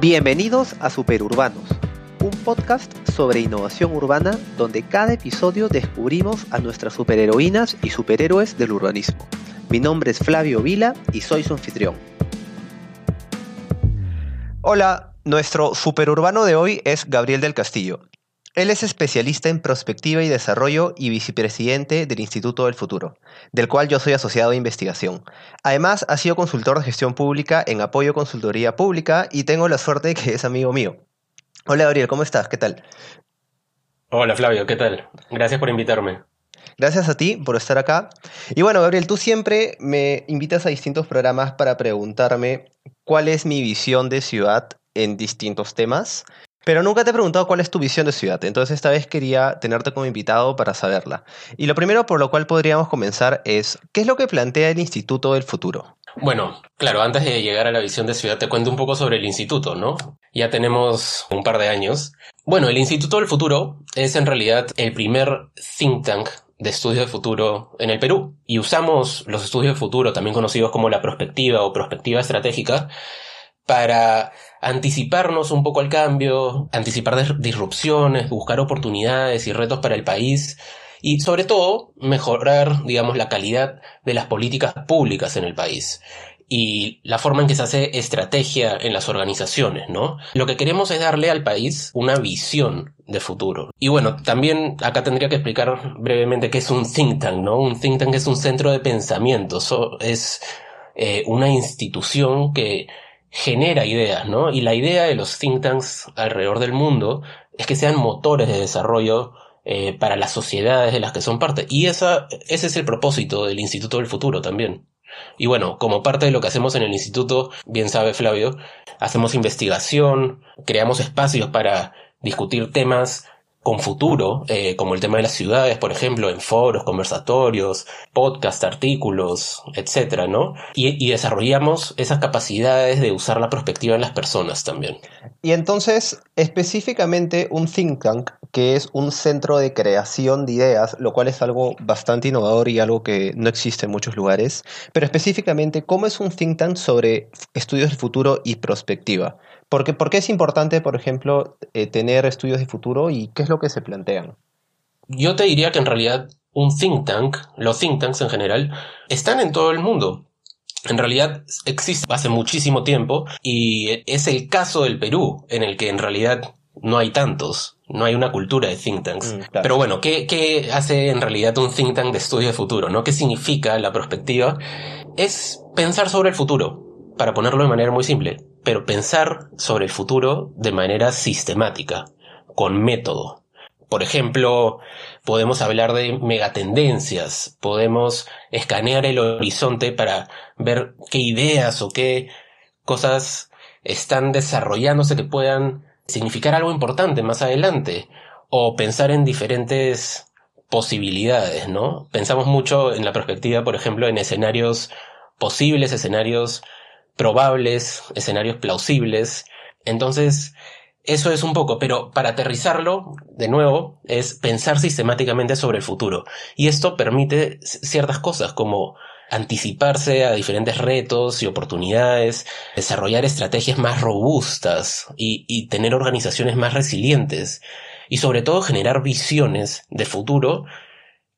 Bienvenidos a Superurbanos, un podcast sobre innovación urbana donde cada episodio descubrimos a nuestras superheroínas y superhéroes del urbanismo. Mi nombre es Flavio Vila y soy su anfitrión. Hola, nuestro superurbano de hoy es Gabriel del Castillo. Él es especialista en prospectiva y desarrollo y vicepresidente del Instituto del Futuro, del cual yo soy asociado de investigación. Además, ha sido consultor de gestión pública en apoyo consultoría pública y tengo la suerte de que es amigo mío. Hola Gabriel, ¿cómo estás? ¿Qué tal? Hola Flavio, ¿qué tal? Gracias por invitarme. Gracias a ti por estar acá. Y bueno, Gabriel, tú siempre me invitas a distintos programas para preguntarme cuál es mi visión de ciudad en distintos temas. Pero nunca te he preguntado cuál es tu visión de ciudad, entonces esta vez quería tenerte como invitado para saberla. Y lo primero por lo cual podríamos comenzar es, ¿qué es lo que plantea el Instituto del Futuro? Bueno, claro, antes de llegar a la visión de ciudad te cuento un poco sobre el instituto, ¿no? Ya tenemos un par de años. Bueno, el Instituto del Futuro es en realidad el primer think tank de estudios de futuro en el Perú. Y usamos los estudios de futuro, también conocidos como la prospectiva o prospectiva estratégica, para anticiparnos un poco al cambio, anticipar disrupciones, buscar oportunidades y retos para el país y sobre todo mejorar, digamos, la calidad de las políticas públicas en el país y la forma en que se hace estrategia en las organizaciones, ¿no? Lo que queremos es darle al país una visión de futuro. Y bueno, también acá tendría que explicar brevemente qué es un think tank, ¿no? Un think tank es un centro de pensamiento, es eh, una institución que genera ideas, ¿no? Y la idea de los think tanks alrededor del mundo es que sean motores de desarrollo eh, para las sociedades de las que son parte. Y esa, ese es el propósito del Instituto del Futuro también. Y bueno, como parte de lo que hacemos en el instituto, bien sabe Flavio, hacemos investigación, creamos espacios para discutir temas con futuro, eh, como el tema de las ciudades, por ejemplo, en foros, conversatorios, podcast, artículos, etcétera, ¿no? Y, desarrollamos esas capacidades de usar la perspectiva en las personas también. Y entonces, específicamente un think tank, que es un centro de creación de ideas, lo cual es algo bastante innovador y algo que no existe en muchos lugares, pero específicamente, ¿cómo es un think tank sobre estudios del futuro y prospectiva? Porque, ¿Por qué es importante, por ejemplo, eh, tener estudios de futuro y qué es lo que se plantean? Yo te diría que en realidad un think tank, los think tanks en general, están en todo el mundo. En realidad existe hace muchísimo tiempo y es el caso del Perú, en el que en realidad no hay tantos, no hay una cultura de think tanks. Mm, Pero bueno, ¿qué, ¿qué, hace en realidad un think tank de estudio de futuro? ¿no? ¿Qué significa la perspectiva? Es pensar sobre el futuro, para ponerlo de manera muy simple pero pensar sobre el futuro de manera sistemática, con método. Por ejemplo, podemos hablar de megatendencias, podemos escanear el horizonte para ver qué ideas o qué cosas están desarrollándose que puedan significar algo importante más adelante, o pensar en diferentes posibilidades, ¿no? Pensamos mucho en la perspectiva, por ejemplo, en escenarios posibles, escenarios probables, escenarios plausibles. Entonces, eso es un poco, pero para aterrizarlo, de nuevo, es pensar sistemáticamente sobre el futuro. Y esto permite ciertas cosas como anticiparse a diferentes retos y oportunidades, desarrollar estrategias más robustas y, tener organizaciones más resilientes. Y sobre todo generar visiones de futuro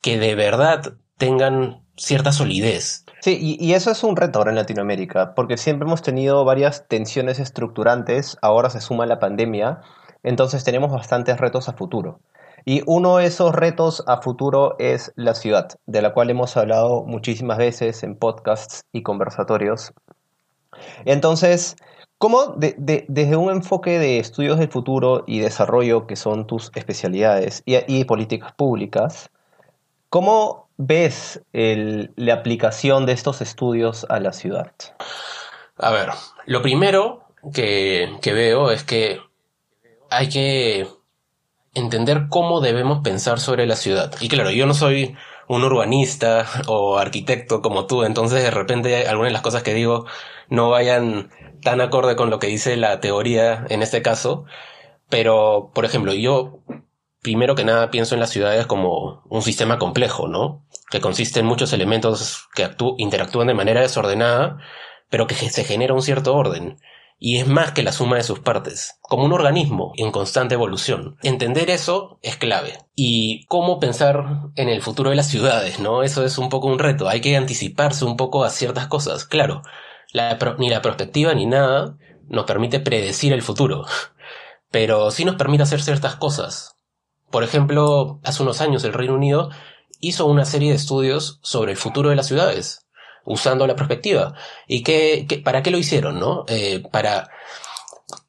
que de verdad tengan cierta solidez. Sí, y, eso es un reto ahora en Latinoamérica, porque siempre hemos tenido varias tensiones estructurantes, ahora se suma la pandemia, entonces tenemos bastantes retos a futuro. Y uno de esos retos a futuro es la ciudad, de la cual hemos hablado muchísimas veces en podcasts y conversatorios. Entonces, ¿cómo desde un enfoque de estudios del futuro y desarrollo, que son tus especialidades, y, y políticas públicas, cómo ves la aplicación de estos estudios a la ciudad? A ver, lo primero que, que veo es que hay que entender cómo debemos pensar sobre la ciudad. Y claro, yo no soy un urbanista o arquitecto como tú, entonces de repente algunas de las cosas que digo no vayan tan acorde con lo que dice la teoría en este caso. Pero, por ejemplo, yo primero que nada pienso en las ciudades como un sistema complejo, ¿no? Que consiste en muchos elementos que interactúan de manera desordenada, pero que se genera un cierto orden. y es más que la suma de sus partes, como un organismo en constante evolución. Entender eso es clave. Y cómo pensar en el futuro de las ciudades, ¿no? Eso es un poco un reto. Hay que anticiparse un poco a ciertas cosas. Claro, ni la perspectiva ni nada nos permite predecir el futuro, pero sí nos permite hacer ciertas cosas. Por ejemplo, hace unos años el Reino Unido hizo una serie de estudios sobre el futuro de las ciudades usando la perspectiva. ¿Y qué, para qué lo hicieron, no? Eh, para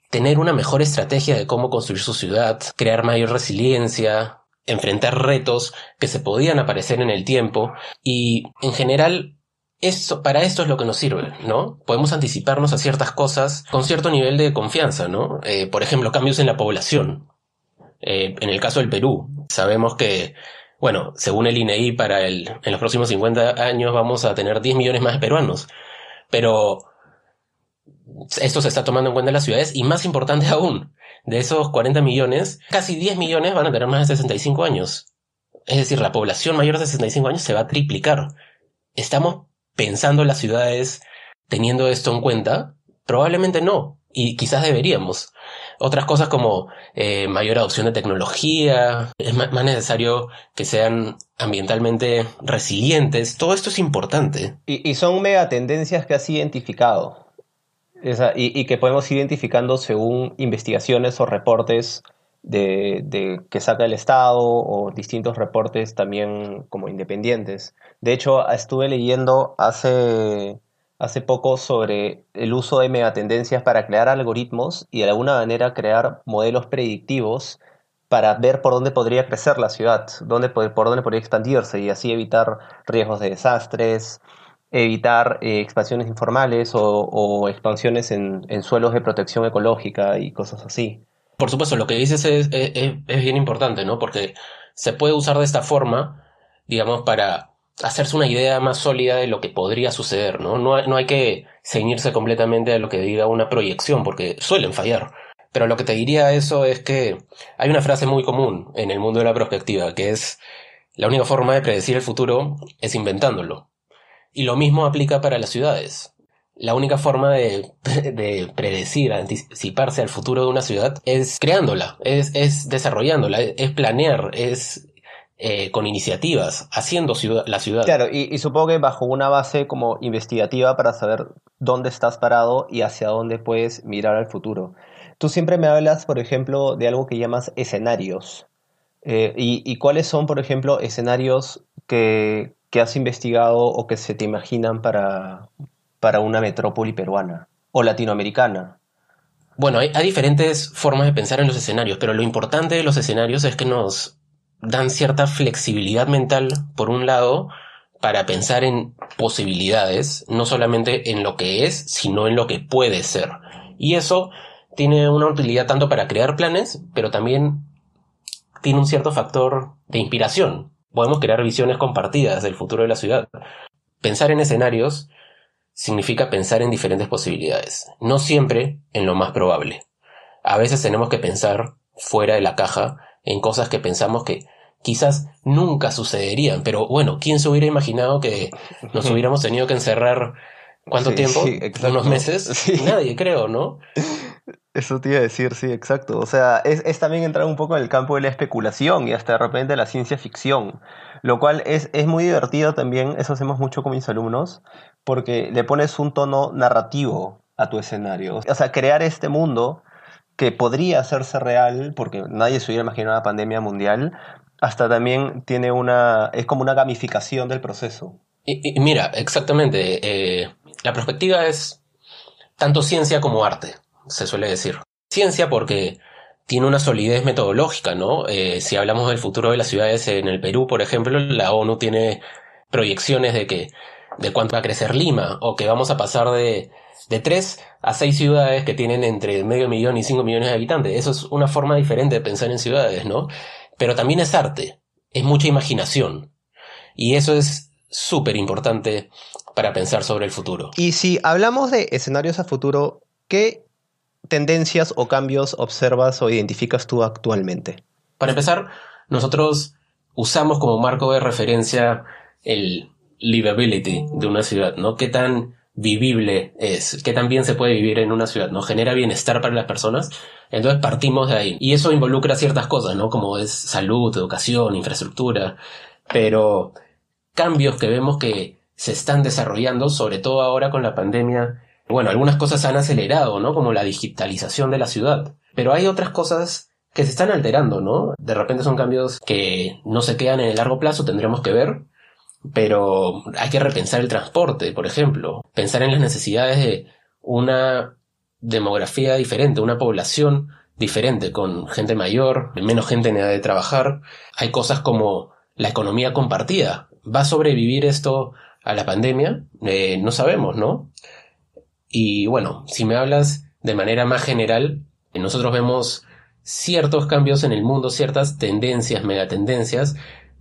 tener una mejor estrategia de cómo construir su ciudad, crear mayor resiliencia, enfrentar retos que se podían aparecer en el tiempo y en general esto, para esto es lo que nos sirve, ¿no? Podemos anticiparnos a ciertas cosas con cierto nivel de confianza, ¿no? Eh, por ejemplo, cambios en la población. Eh, en el caso del Perú, sabemos que bueno, según el INEI, para el, en los próximos 50 años vamos a tener 10 millones más de peruanos. Pero esto se está tomando en cuenta en las ciudades y más importante aún, de esos 40 millones, casi 10 millones van a tener más de 65 años. Es decir, la población mayor de 65 años se va a triplicar. ¿Estamos pensando en las ciudades teniendo esto en cuenta? Probablemente no, y quizás deberíamos. Otras cosas como eh, mayor adopción de tecnología, es más, necesario que sean ambientalmente resilientes, todo esto es importante. Y, son mega tendencias que has identificado y, que podemos ir identificando según investigaciones o reportes de, que saca el Estado o distintos reportes también como independientes. De hecho, estuve leyendo hace hace poco sobre el uso de megatendencias para crear algoritmos y de alguna manera crear modelos predictivos para ver por dónde podría crecer la ciudad, dónde, por dónde podría expandirse y así evitar riesgos de desastres, evitar eh, expansiones informales o, expansiones en, suelos de protección ecológica y cosas así. Por supuesto, lo que dices es, es bien importante, ¿no? Porque se puede usar de esta forma, digamos, para hacerse una idea más sólida de lo que podría suceder, ¿no? No, no hay que ceñirse completamente a lo que diga una proyección, porque suelen fallar. Pero lo que te diría eso es que hay una frase muy común en el mundo de la perspectiva, que es la única forma de predecir el futuro es inventándolo. Y lo mismo aplica para las ciudades. La única forma de, de predecir, anticiparse al futuro de una ciudad es creándola, es, es desarrollándola, es planear, es eh, con iniciativas, haciendo la ciudad. Claro, y, supongo que bajo una base como investigativa para saber dónde estás parado y hacia dónde puedes mirar al futuro. Tú siempre me hablas, por ejemplo, de algo que llamas escenarios. Eh, y, cuáles son, por ejemplo, escenarios que, has investigado o que se te imaginan para, para una metrópoli peruana o latinoamericana? Bueno, hay, diferentes formas de pensar en los escenarios, pero lo importante de los escenarios es que nos dan cierta flexibilidad mental, por un lado, para pensar en posibilidades, no solamente en lo que es, sino en lo que puede ser. Y eso tiene una utilidad tanto para crear planes, pero también tiene un cierto factor de inspiración. Podemos crear visiones compartidas del futuro de la ciudad. Pensar en escenarios significa pensar en diferentes posibilidades, no siempre en lo más probable. A veces tenemos que pensar fuera de la caja en cosas que pensamos que quizás nunca sucederían. Pero bueno, ¿quién se hubiera imaginado que nos hubiéramos tenido que encerrar cuánto tiempo? ¿Unos meses? Nadie, creo, ¿no? Eso te iba a decir, sí, exacto. O sea, es, también entrar un poco en el campo de la especulación y hasta de repente la ciencia ficción, lo cual es, es muy divertido también, eso hacemos mucho con mis alumnos, porque le pones un tono narrativo a tu escenario. O sea, crear este mundo que podría hacerse real, porque nadie se hubiera imaginado una pandemia mundial, hasta también tiene una, es como una gamificación del proceso. Y, mira, exactamente, eh, la perspectiva es tanto ciencia como arte, se suele decir. Ciencia porque tiene una solidez metodológica, ¿no? Eh, si hablamos del futuro de las ciudades en el Perú, por ejemplo, la ONU tiene proyecciones de que de cuánto va a crecer Lima o que vamos a pasar de de tres a seis ciudades que tienen entre medio millón y cinco millones de habitantes. Eso es una forma diferente de pensar en ciudades, ¿no? Pero también es arte, es mucha imaginación. Y eso es súper importante para pensar sobre el futuro. Y si hablamos de escenarios a futuro, ¿qué tendencias o cambios observas o identificas tú actualmente? Para empezar, nosotros usamos como marco de referencia el livability de una ciudad, ¿no? ¿Qué tan vivible es, que también se puede vivir en una ciudad, ¿no? Genera bienestar para las personas. Entonces partimos de ahí. Y eso involucra ciertas cosas, ¿no? Como es salud, educación, infraestructura. Pero cambios que vemos que se están desarrollando, sobre todo ahora con la pandemia. Bueno, algunas cosas han acelerado, ¿no? Como la digitalización de la ciudad. Pero hay otras cosas que se están alterando, ¿no? De repente son cambios que no se quedan en el largo plazo, tendremos que ver, pero hay que repensar el transporte, por ejemplo, pensar en las necesidades de una demografía diferente, una población diferente, con gente mayor, menos gente en edad de trabajar. Hay cosas como la economía compartida. ¿Va a sobrevivir esto a la pandemia? Eh, no sabemos, ¿no? Y bueno, si me hablas de manera más general, nosotros vemos ciertos cambios en el mundo, ciertas tendencias, megatendencias,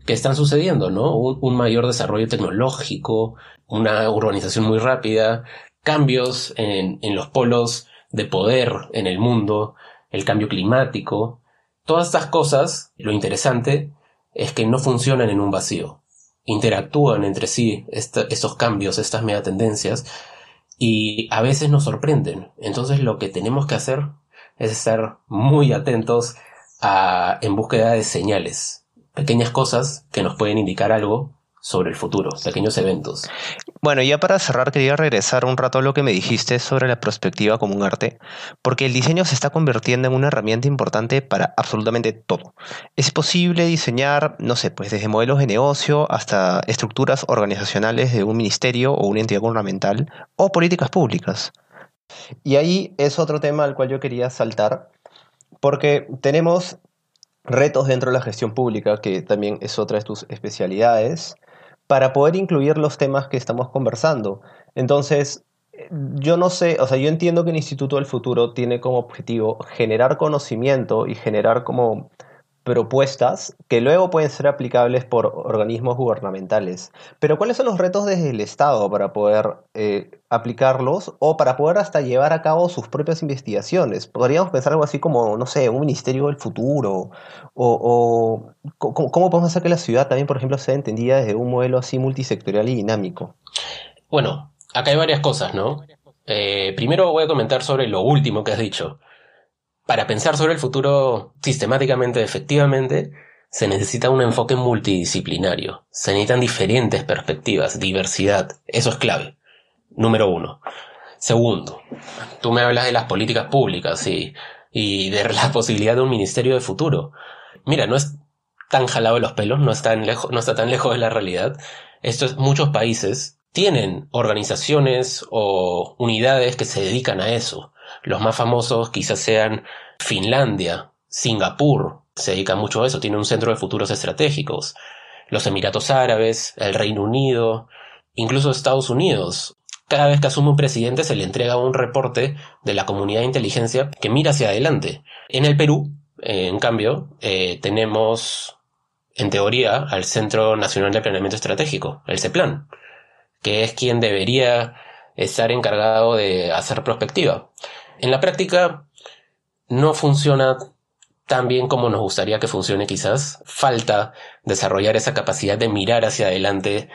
que están sucediendo, ¿no? Un, mayor desarrollo tecnológico, una urbanización muy rápida, cambios en, los polos de poder en el mundo, el cambio climático. Todas estas cosas, lo interesante es que no funcionan en un vacío. Interactúan entre sí estos cambios, estas megatendencias, y a veces nos sorprenden. Entonces lo que tenemos que hacer es estar muy atentos a, en búsqueda de señales pequeñas cosas que nos pueden indicar algo sobre el futuro, pequeños eventos. Bueno, ya para cerrar quería regresar un rato a lo que me dijiste sobre la perspectiva como un arte, porque el diseño se está convirtiendo en una herramienta importante para absolutamente todo. Es posible diseñar, no sé, pues desde modelos de negocio hasta estructuras organizacionales de un ministerio o una entidad gubernamental o políticas públicas. Y ahí es otro tema al cual yo quería saltar, porque tenemos retos dentro de la gestión pública, que también es otra de tus especialidades, para poder incluir los temas que estamos conversando. Entonces, yo no sé, o sea, yo entiendo que el Instituto del Futuro tiene como objetivo generar conocimiento y generar como propuestas que luego pueden ser aplicables por organismos gubernamentales. Pero ¿cuáles son los retos desde el Estado para poder eh, aplicarlos o para poder hasta llevar a cabo sus propias investigaciones? Podríamos pensar algo así como, no sé, un ministerio del futuro o, ¿cómo, podemos hacer que la ciudad también, por ejemplo, sea entendida desde un modelo así multisectorial y dinámico. Bueno, acá hay varias cosas, ¿no? Eh, primero voy a comentar sobre lo último que has dicho. Para pensar sobre el futuro sistemáticamente, efectivamente, se necesita un enfoque multidisciplinario. Se necesitan diferentes perspectivas, diversidad. Eso es clave. Número uno. Segundo, tú me hablas de las políticas públicas y, y de la posibilidad de un ministerio de futuro. Mira, no es tan jalado de los pelos, no, está tan lejos, no está tan lejos de la realidad. Esto es, muchos países tienen organizaciones o unidades que se dedican a eso. Los más famosos quizás sean Finlandia, Singapur, se dedica mucho a eso, tiene un centro de futuros estratégicos. Los Emiratos Árabes, el Reino Unido, incluso Estados Unidos. Cada vez que asume un presidente se le entrega un reporte de la comunidad de inteligencia que mira hacia adelante. En el Perú, en cambio, eh, tenemos, en teoría, al Centro Nacional de Planeamiento Estratégico, el CEPLAN, que es quien debería estar encargado de hacer prospectiva. En la práctica no funciona tan bien como nos gustaría que funcione quizás. Falta desarrollar esa capacidad de mirar hacia adelante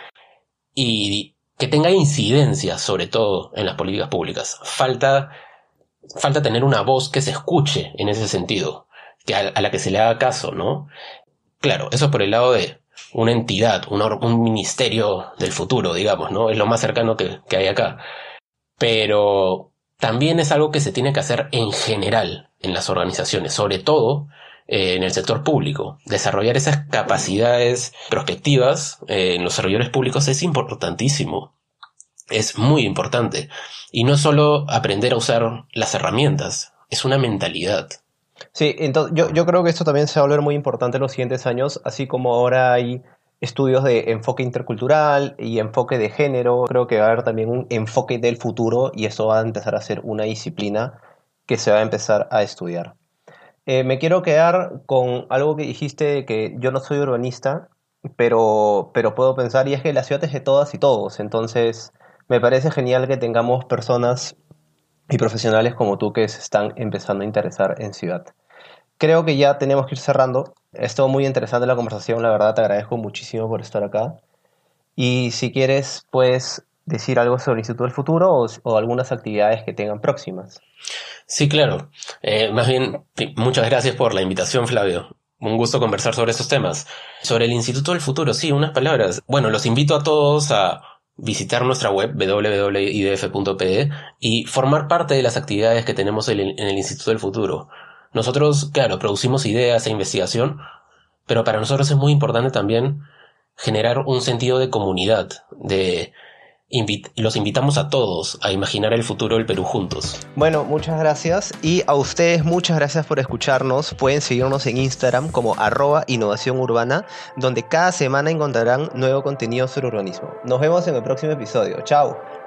y que tenga incidencia sobre todo en las políticas públicas. Falta, falta tener una voz que se escuche en ese sentido, que a, la que se le haga caso, ¿no? Claro, eso por el lado de una entidad, un, ministerio del futuro, digamos, ¿no? Es lo más cercano que hay acá. Pero también es algo que se tiene que hacer en general en las organizaciones, sobre todo eh, en el sector público. Desarrollar esas capacidades prospectivas eh, en los servidores públicos es importantísimo. Es muy importante. Y no solo aprender a usar las herramientas, es una mentalidad. Sí, entonces yo, yo creo que esto también se va a volver muy importante en los siguientes años, así como ahora hay estudios de enfoque intercultural y enfoque de género. Creo que va a haber también un enfoque del futuro y eso va a empezar a ser una disciplina que se va a empezar a estudiar. Eh, me quiero quedar con algo que dijiste que yo no soy urbanista, pero, pero puedo pensar, y es que la ciudad es de todas y todos, entonces me parece genial que tengamos personas y profesionales como tú que se están empezando a interesar en ciudad. Creo que ya tenemos que ir cerrando. Estuvo muy interesante la conversación, la verdad te agradezco muchísimo por estar acá. Y si quieres, pues decir algo sobre el Instituto del Futuro o, o algunas actividades que tengan próximas. Sí, claro. Eh, más bien, muchas gracias por la invitación, Flavio. Un gusto conversar sobre estos temas. Sobre el Instituto del Futuro, sí, unas palabras. Bueno, los invito a todos a visitar nuestra web www.idf.pe y formar parte de las actividades que tenemos en el Instituto del Futuro. Nosotros, claro, producimos ideas e investigación, pero para nosotros es muy importante también generar un sentido de comunidad, de los invitamos a todos a imaginar el futuro del Perú juntos. Bueno, muchas gracias y a ustedes muchas gracias por escucharnos. Pueden seguirnos en Instagram como arroba innovación urbana, donde cada semana encontrarán nuevo contenido sobre urbanismo. Nos vemos en el próximo episodio. Chao.